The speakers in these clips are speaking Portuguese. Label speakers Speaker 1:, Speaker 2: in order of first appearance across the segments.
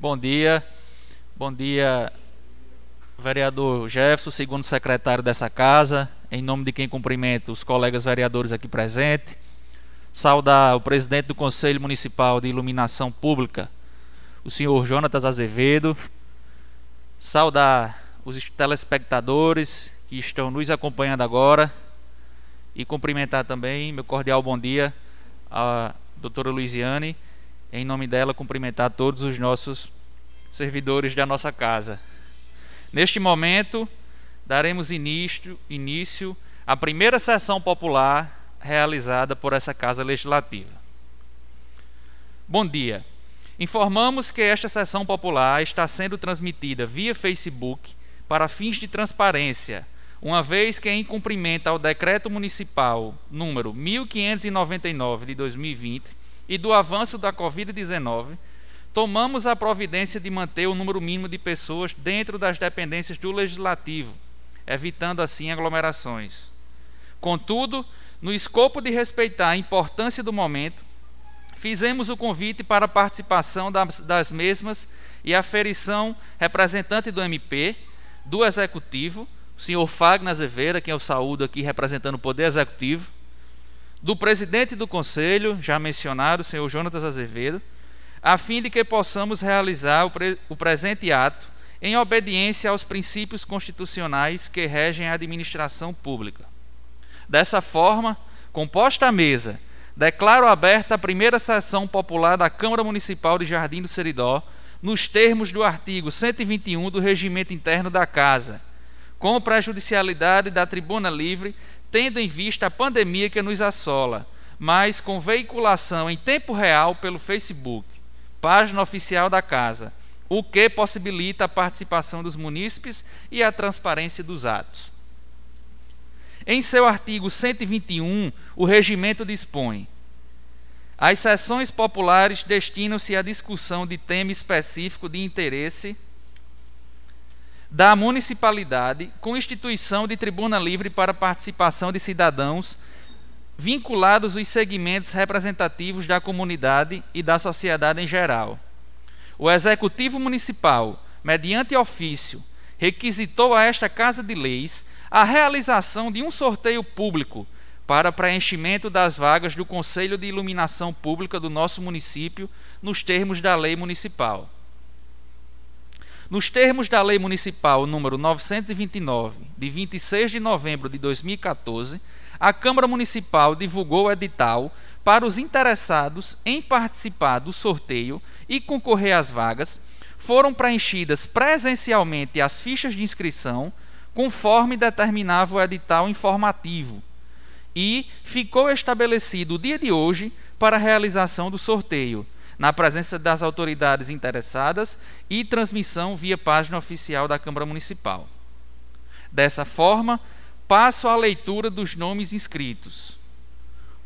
Speaker 1: Bom dia. Bom dia, vereador Jefferson, segundo secretário dessa casa, em nome de quem cumprimento os colegas vereadores aqui presentes. Saudar o presidente do Conselho Municipal de Iluminação Pública, o senhor Jonatas Azevedo. Saudar os telespectadores que estão nos acompanhando agora e cumprimentar também meu cordial bom dia à doutora Luiziane, em nome dela cumprimentar todos os nossos servidores da nossa casa. Neste momento, daremos início, início à primeira sessão popular realizada por essa Casa Legislativa. Bom dia. Informamos que esta sessão popular está sendo transmitida via Facebook para fins de transparência, uma vez que, em cumprimento ao Decreto Municipal número 1599 de 2020 e do avanço da Covid-19, tomamos a providência de manter o número mínimo de pessoas dentro das dependências do Legislativo, evitando assim aglomerações. Contudo, no escopo de respeitar a importância do momento, fizemos o convite para a participação das, das mesmas e aferição representante do MP, do Executivo, o senhor Fagner Azevedo, que eu saúdo aqui representando o Poder Executivo, do presidente do Conselho, já mencionado, o senhor Jonatas Azevedo, a fim de que possamos realizar o, pre o presente ato em obediência aos princípios constitucionais que regem a administração pública. Dessa forma, composta a mesa, declaro aberta a primeira sessão popular da Câmara Municipal de Jardim do Seridó, nos termos do artigo 121 do Regimento Interno da Casa, com prejudicialidade da tribuna livre, tendo em vista a pandemia que nos assola, mas com veiculação em tempo real pelo Facebook, página oficial da Casa, o que possibilita a participação dos munícipes e a transparência dos atos. Em seu artigo 121, o regimento dispõe: as sessões populares destinam-se à discussão de tema específico de interesse da municipalidade, com instituição de tribuna livre para participação de cidadãos vinculados aos segmentos representativos da comunidade e da sociedade em geral. O Executivo Municipal, mediante ofício, requisitou a esta Casa de Leis a realização de um sorteio público para preenchimento das vagas do Conselho de Iluminação Pública do nosso município nos termos da lei municipal. Nos termos da Lei Municipal número 929, de 26 de novembro de 2014, a Câmara Municipal divulgou o edital para os interessados em participar do sorteio e concorrer às vagas. Foram preenchidas presencialmente as fichas de inscrição conforme determinava o edital informativo, e ficou estabelecido o dia de hoje para a realização do sorteio, na presença das autoridades interessadas e transmissão via página oficial da Câmara Municipal. Dessa forma, passo à leitura dos nomes inscritos.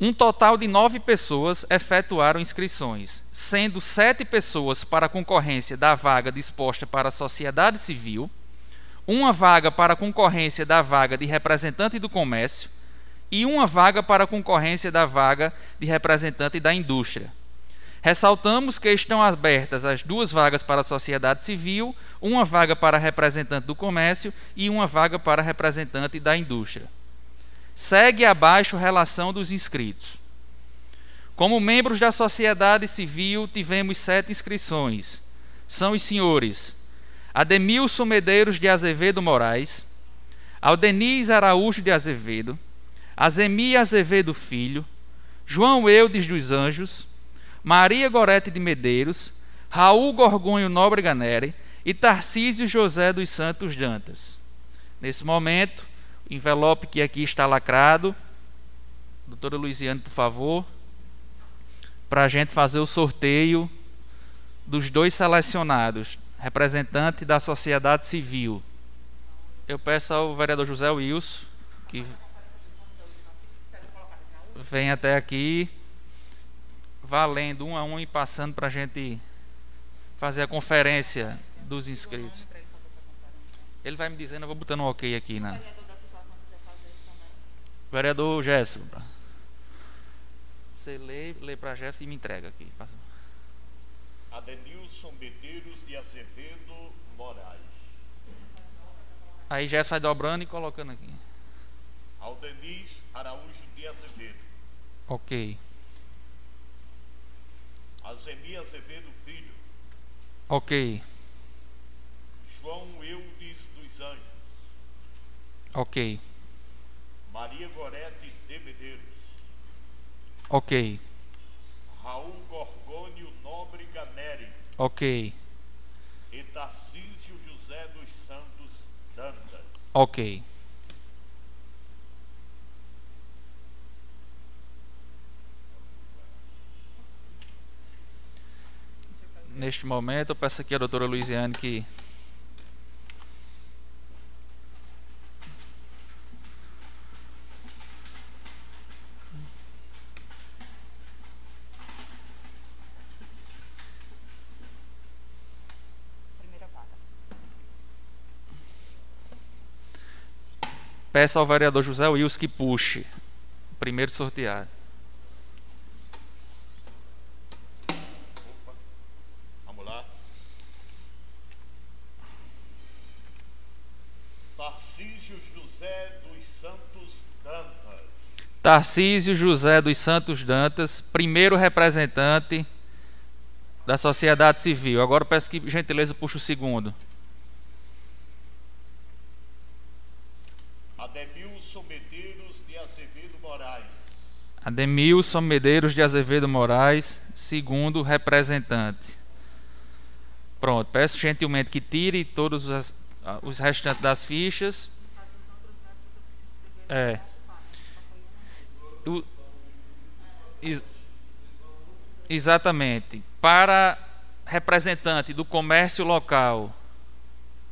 Speaker 1: Um total de nove pessoas efetuaram inscrições, sendo sete pessoas para a concorrência da vaga disposta para a sociedade civil uma vaga para concorrência da vaga de representante do comércio e uma vaga para concorrência da vaga de representante da indústria. Ressaltamos que estão abertas as duas vagas para a sociedade civil, uma vaga para representante do comércio e uma vaga para representante da indústria. Segue abaixo relação dos inscritos. Como membros da sociedade civil, tivemos sete inscrições. São os senhores Ademilson Medeiros de Azevedo Moraes, Aldeniz Araújo de Azevedo, Azemi Azevedo Filho, João Eudes dos Anjos, Maria Gorete de Medeiros, Raul Gorgonho Nóbrega Neri e Tarcísio José dos Santos Dantas. Nesse momento, o envelope que aqui está lacrado, doutora Luiziane, por favor, para a gente fazer o sorteio dos dois selecionados, representante da sociedade civil. Eu peço ao vereador José Wilson que venha até aqui, valendo um a um e passando para a gente fazer a conferência dos inscritos. Ele vai me dizendo, eu vou botando um ok aqui na. Vereador Gerson. Você lê, lê para Gerson e me entrega aqui. Passa.
Speaker 2: Adenilson Medeiros de Azevedo Moraes.
Speaker 1: Aí já sai dobrando e colocando aqui.
Speaker 2: Aldeniz Araújo de Azevedo.
Speaker 1: Ok.
Speaker 2: Azemi Azevedo Filho.
Speaker 1: Ok.
Speaker 2: João Eudes dos Anjos.
Speaker 1: Ok.
Speaker 2: Maria Gorete de Medeiros.
Speaker 1: Ok.
Speaker 2: Raul Gorgônio Nóbrega Neri.
Speaker 1: Ok.
Speaker 2: E Tarcísio José dos Santos Dantas.
Speaker 1: Ok. Neste momento, eu peço aqui a doutora Luiziane que Peça ao vereador José Wilson que puxe primeiro sorteado.
Speaker 2: Opa. Vamos lá. Tarcísio José dos Santos Dantas.
Speaker 1: Tarcísio José dos Santos Dantas, primeiro representante da sociedade civil. Agora peço que gentileza puxe o segundo.
Speaker 2: Ademilson Medeiros de Azevedo Moraes.
Speaker 1: Ademilson Medeiros de Azevedo Moraes, segundo representante. Pronto, peço gentilmente que tire todos os, os restantes das fichas. É. Ex, exatamente. Para representante do comércio local,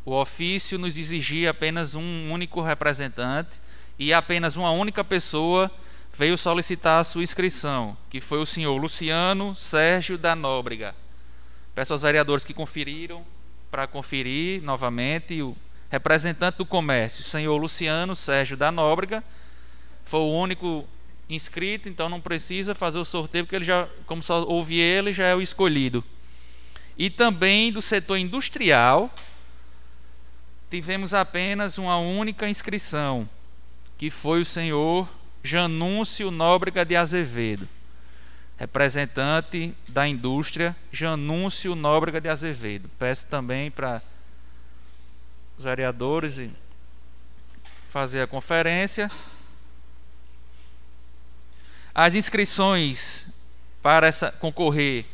Speaker 1: o ofício nos exigia apenas um único representante e apenas uma única pessoa veio solicitar a sua inscrição, que foi o senhor Luciano Sérgio da Nóbrega. Peço aos vereadores que conferiram para conferir novamente o representante do comércio, senhor Luciano Sérgio da Nóbrega, foi o único inscrito, então não precisa fazer o sorteio, porque ele já, como só houve ele, já é o escolhido. E também do setor industrial, tivemos apenas uma única inscrição, que foi o senhor Janúncio Nóbrega de Azevedo, representante da indústria Janúncio Nóbrega de Azevedo. Peço também para os vereadores fazer a conferência. As inscrições para essa concorrer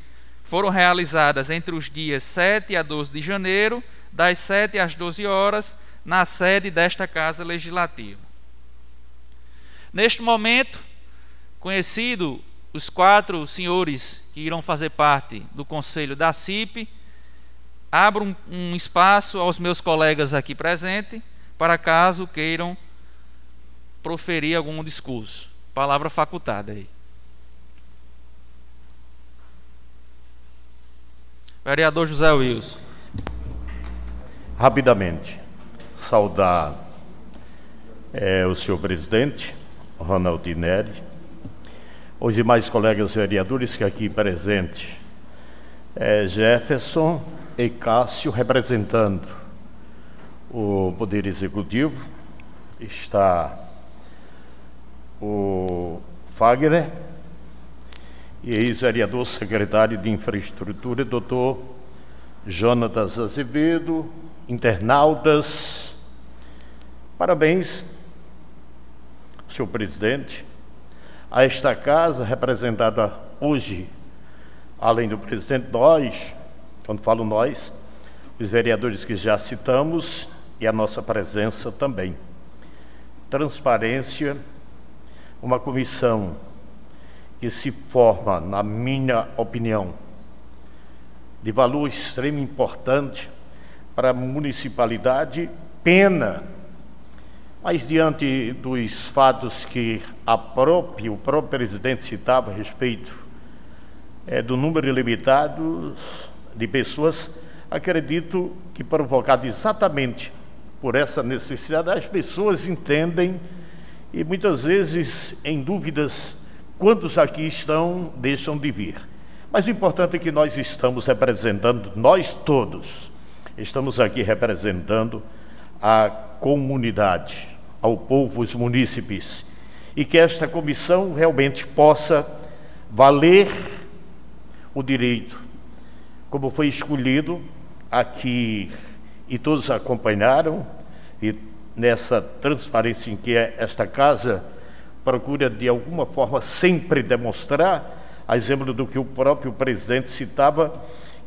Speaker 1: foram realizadas entre os dias 7 a 12 de janeiro das 7 às 12 horas, na sede desta Casa Legislativa. Neste momento, conhecido os quatro senhores que irão fazer parte do Conselho da CIP, abro um, um espaço aos meus colegas aqui presentes, para caso queiram proferir algum discurso. Palavra facultada aí. Vereador José Wilson
Speaker 2: rapidamente saudar é, o senhor presidente, Ronald Neri, os demais colegas vereadores que aqui presentes, é, Jefferson e Cássio representando o Poder Executivo, está o Fagner e ex-vereador secretário de Infraestrutura, doutor Jonatas Azevedo, internautas. Parabéns, senhor presidente, a esta casa representada hoje, além do presidente, nós, quando falo nós, os vereadores que já citamos e a nossa presença também. Transparência, uma comissão que se forma, na minha opinião, de valor extremo importante para a municipalidade, pena. Mas diante dos fatos que a própria, o próprio presidente citava a respeito é, do número ilimitado de pessoas, acredito que provocado exatamente por essa necessidade, as pessoas entendem e muitas vezes em dúvidas quantos aqui estão deixam de vir. Mas o importante é que nós estamos representando, nós todos, estamos aqui representando a comunidade, ao povo, os munícipes, e que esta comissão realmente possa valer o direito, como foi escolhido aqui e todos acompanharam, e nessa transparência em que é esta casa procura de alguma forma sempre demonstrar, a exemplo do que o próprio presidente citava,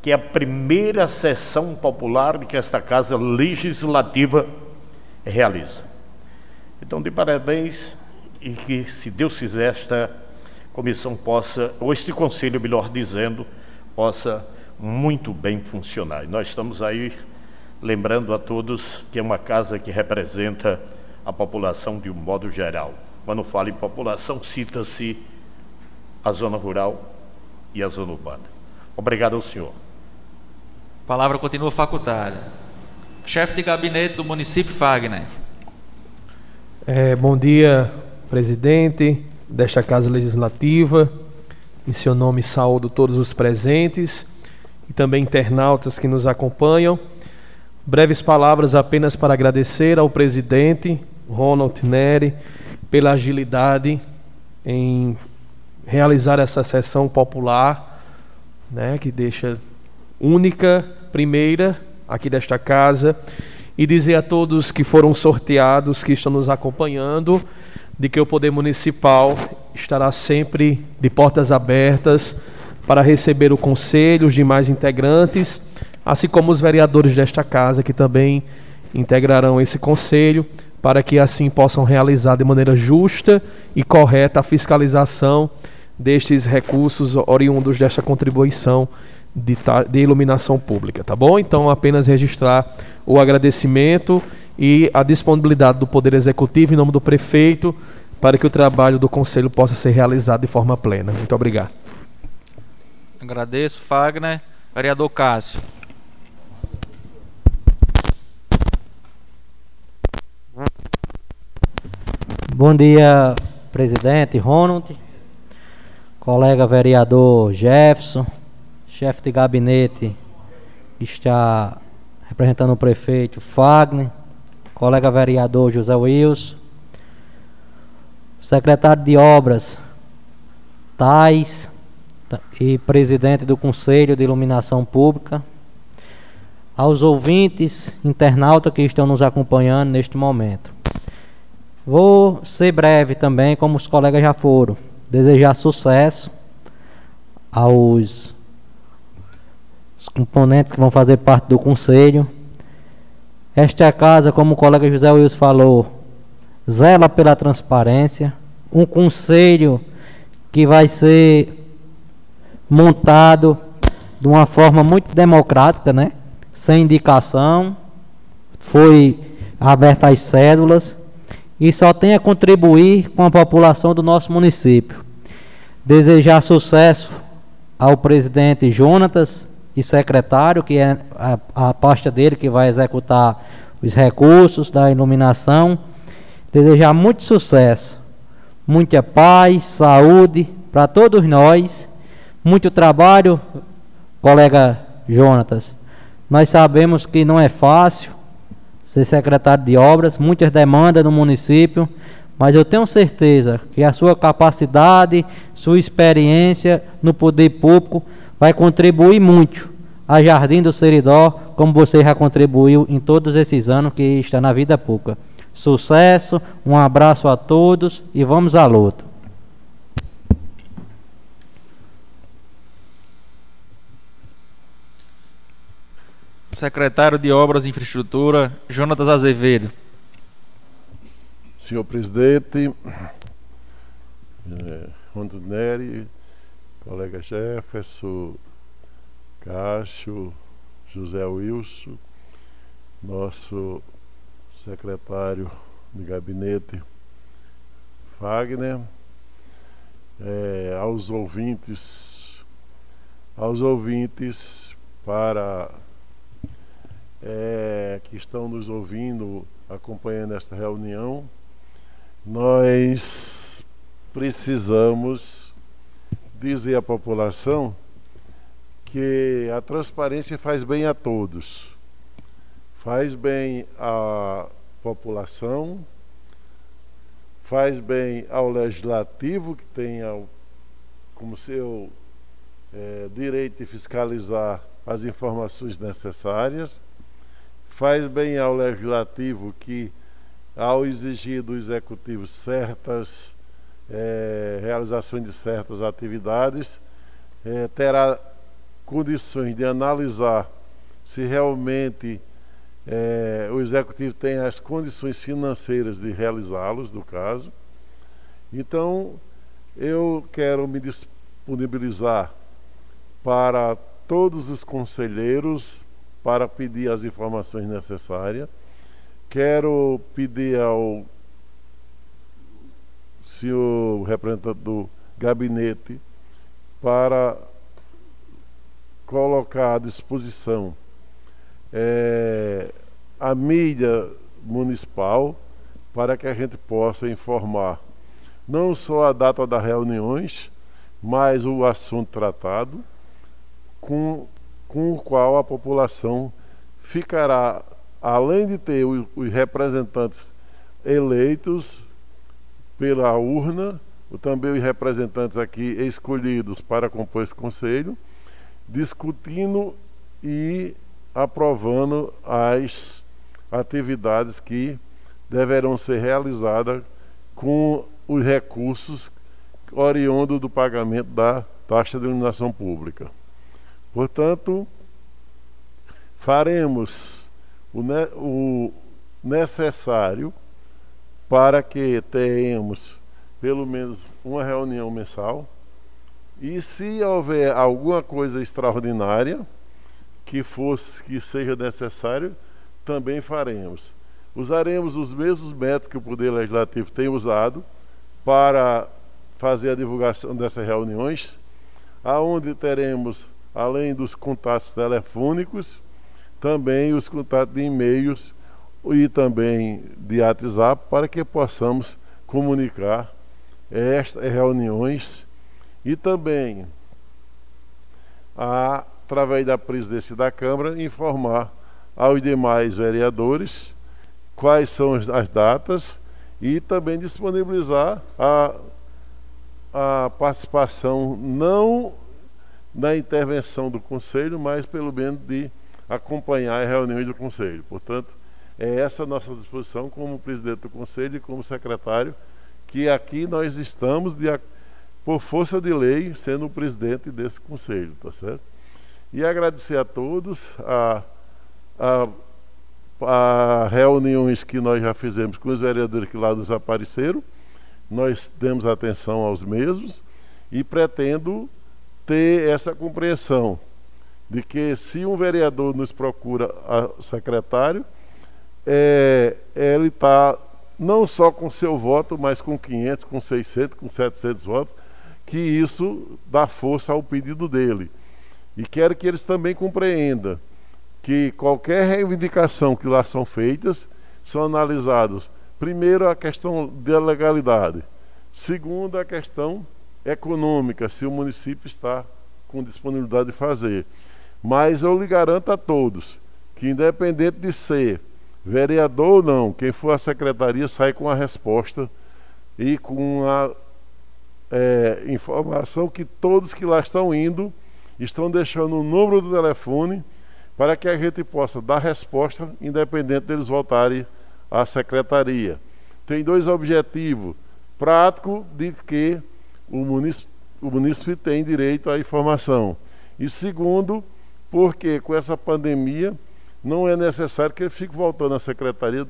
Speaker 2: que é a primeira sessão popular que esta casa legislativa realiza. Então, de parabéns e que, se Deus quiser, esta comissão possa, ou este conselho, melhor dizendo, possa muito bem funcionar. E nós estamos aí lembrando a todos que é uma casa que representa a população de um modo geral. Quando fala em população, cita-se a zona rural e a zona urbana. Obrigado ao senhor.
Speaker 1: A palavra continua facultada. Chefe de gabinete do município Fagner.
Speaker 3: É, bom dia, presidente desta Casa Legislativa. Em seu nome, saúdo todos os presentes e também internautas que nos acompanham. Breves palavras apenas para agradecer ao presidente Ronald Neri pela agilidade em realizar essa sessão popular, né, que deixa única, primeira aqui desta casa, e dizer a todos que foram sorteados, que estão nos acompanhando, de que o Poder Municipal estará sempre de portas abertas para receber o conselho, os demais integrantes, assim como os vereadores desta casa, que também integrarão esse conselho, para que assim possam realizar de maneira justa e correta a fiscalização destes recursos oriundos desta contribuição de, de, iluminação pública, tá bom? Então, apenas registrar o agradecimento e a disponibilidade do Poder Executivo em nome do prefeito para que o trabalho do Conselho possa ser realizado de forma plena. Muito obrigado.
Speaker 1: Agradeço, Fagner. Vereador Cássio.
Speaker 4: Bom dia, presidente Ronald, colega vereador Jefferson, chefe de gabinete está representando o prefeito Fagner, colega vereador José Wilson, secretário de obras Tais e presidente do Conselho de Iluminação Pública, aos ouvintes, internautas que estão nos acompanhando neste momento. Vou ser breve também, como os colegas já foram. Desejar sucesso aos componentes que vão fazer parte do conselho. Esta casa, como o colega José Wilson falou, zela pela transparência. Um conselho que vai ser montado de uma forma muito democrática, né? Sem indicação. Foi aberta as cédulas e só tem a contribuir com a população do nosso município. Desejar sucesso ao presidente Jonatas e secretário, que é a, a pasta dele que vai executar os recursos da iluminação. Desejar muito sucesso, muita paz, saúde para todos nós, muito trabalho, colega Jonatas. Nós sabemos que não é fácil, ser secretário de obras, muitas demandas no município, mas eu tenho certeza que a sua capacidade, sua experiência no poder público vai contribuir muito a Jardim do Seridó, como você já contribuiu em todos esses anos que está na vida pública. Sucesso, um abraço a todos e vamos à luta.
Speaker 1: Secretário de Obras e Infraestrutura, Jonatas Azevedo.
Speaker 5: Senhor presidente, é, Neri, colega Jefferson, Cássio, José Wilson, nosso secretário de gabinete, Fagner, é, aos ouvintes, aos ouvintes para é, que estão nos ouvindo, acompanhando esta reunião, nós precisamos dizer à população que a transparência faz bem a todos. Faz bem à população, faz bem ao legislativo, que tem como seu é, direito de fiscalizar as informações necessárias, faz bem ao legislativo que, ao exigir do executivo certas é, realizações de certas atividades, é, terá condições de analisar se realmente é, o executivo tem as condições financeiras de realizá-los, do caso. Então, eu quero me disponibilizar para todos os conselheiros para pedir as informações necessárias. Quero pedir ao senhor representante do gabinete para colocar à disposição é, a mídia municipal para que a gente possa informar não só a data das reuniões, mas o assunto tratado, com, com o qual a população ficará, além de ter os representantes eleitos pela urna, também os representantes aqui escolhidos para compor esse conselho, discutindo e aprovando as atividades que deverão ser realizadas com os recursos oriundos do pagamento da taxa de iluminação pública. Portanto, faremos o, ne o necessário para que tenhamos pelo menos uma reunião mensal e se houver alguma coisa extraordinária, que fosse que seja necessário, também faremos. Usaremos os mesmos métodos que o Poder Legislativo tem usado para fazer a divulgação dessas reuniões, aonde teremos, além dos contatos telefônicos, também os contatos de e-mails e também de WhatsApp para que possamos comunicar estas reuniões. E também a através da presidência da Câmara, informar aos demais vereadores quais são as datas e também disponibilizar a, a participação não na intervenção do Conselho, mas pelo menos de acompanhar as reuniões do Conselho. Portanto, é essa a nossa disposição como presidente do Conselho e como secretário, que aqui nós estamos de, por força de lei sendo o presidente desse Conselho, tá certo? E agradecer a todos a, a, a reuniões que nós já fizemos com os vereadores que lá nos apareceram. Nós demos atenção aos mesmos e pretendo ter essa compreensão de que se um vereador nos procura a secretário, é, ele está não só com seu voto, mas com 500, com 600, com 700 votos, que isso dá força ao pedido dele. E quero que eles também compreendam que qualquer reivindicação que lá são feitas são analisados. Primeiro, a questão da legalidade. Segundo, a questão econômica, se o município está com disponibilidade de fazer. Mas eu lhe garanto a todos que, independente de ser vereador ou não, quem for à secretaria sai com a resposta e com a é, informação que todos que lá estão indo estão deixando o número do telefone para que a gente possa dar resposta, independente deles voltarem à secretaria. Tem dois objetivos. Prático, de que o munícipe, o tem direito à informação. E segundo, porque com essa pandemia não é necessário que ele fique voltando à secretaria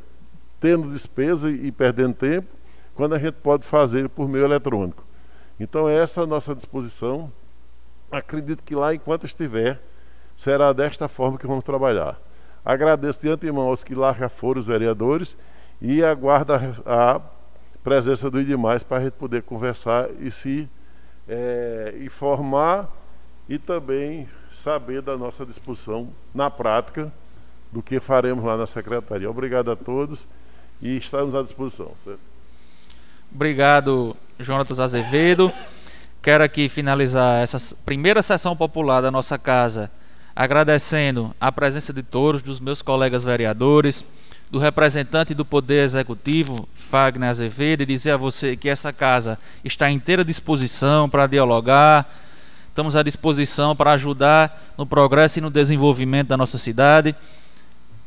Speaker 5: tendo despesa e perdendo tempo, quando a gente pode fazer por meio eletrônico. Então, essa é a nossa disposição acredito que lá, enquanto estiver, será desta forma que vamos trabalhar. Agradeço de antemão aos que lá já foram os vereadores e aguardo a presença dos demais para a gente poder conversar e se é, informar e também saber da nossa discussão na prática do que faremos lá na secretaria. Obrigado a todos e estamos à disposição. Certo?
Speaker 1: Obrigado, Jonatas Azevedo. quero aqui finalizar essa primeira sessão popular da nossa casa agradecendo a presença de todos, dos meus colegas vereadores, do representante do Poder Executivo, Fagner Azevedo, e dizer a você que essa casa está à inteira disposição para dialogar, estamos à disposição para ajudar no progresso e no desenvolvimento da nossa cidade.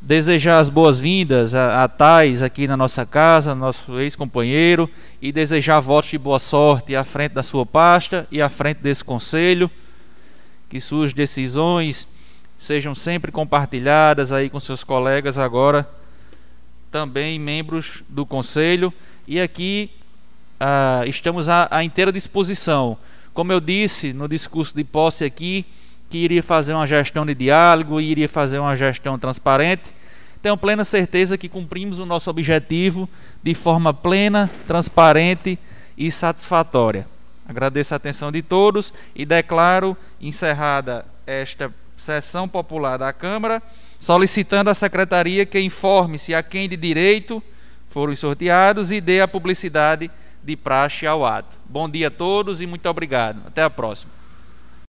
Speaker 1: Desejar as boas-vindas a, a Tais aqui na nossa casa, nosso ex-companheiro, e desejar votos de boa sorte à frente da sua pasta e à frente desse conselho. Que suas decisões sejam sempre compartilhadas aí com seus colegas agora, também membros do conselho. E aqui ah, estamos à, à inteira disposição. Como eu disse no discurso de posse aqui, que iria fazer uma gestão de diálogo, iria fazer uma gestão transparente. Tenho plena certeza que cumprimos o nosso objetivo de forma plena, transparente e satisfatória. Agradeço a atenção de todos e declaro encerrada esta sessão popular da Câmara, solicitando à Secretaria que informe se a quem de direito foram sorteados e dê a publicidade de praxe ao ato. Bom dia a todos e muito obrigado. Até a próxima.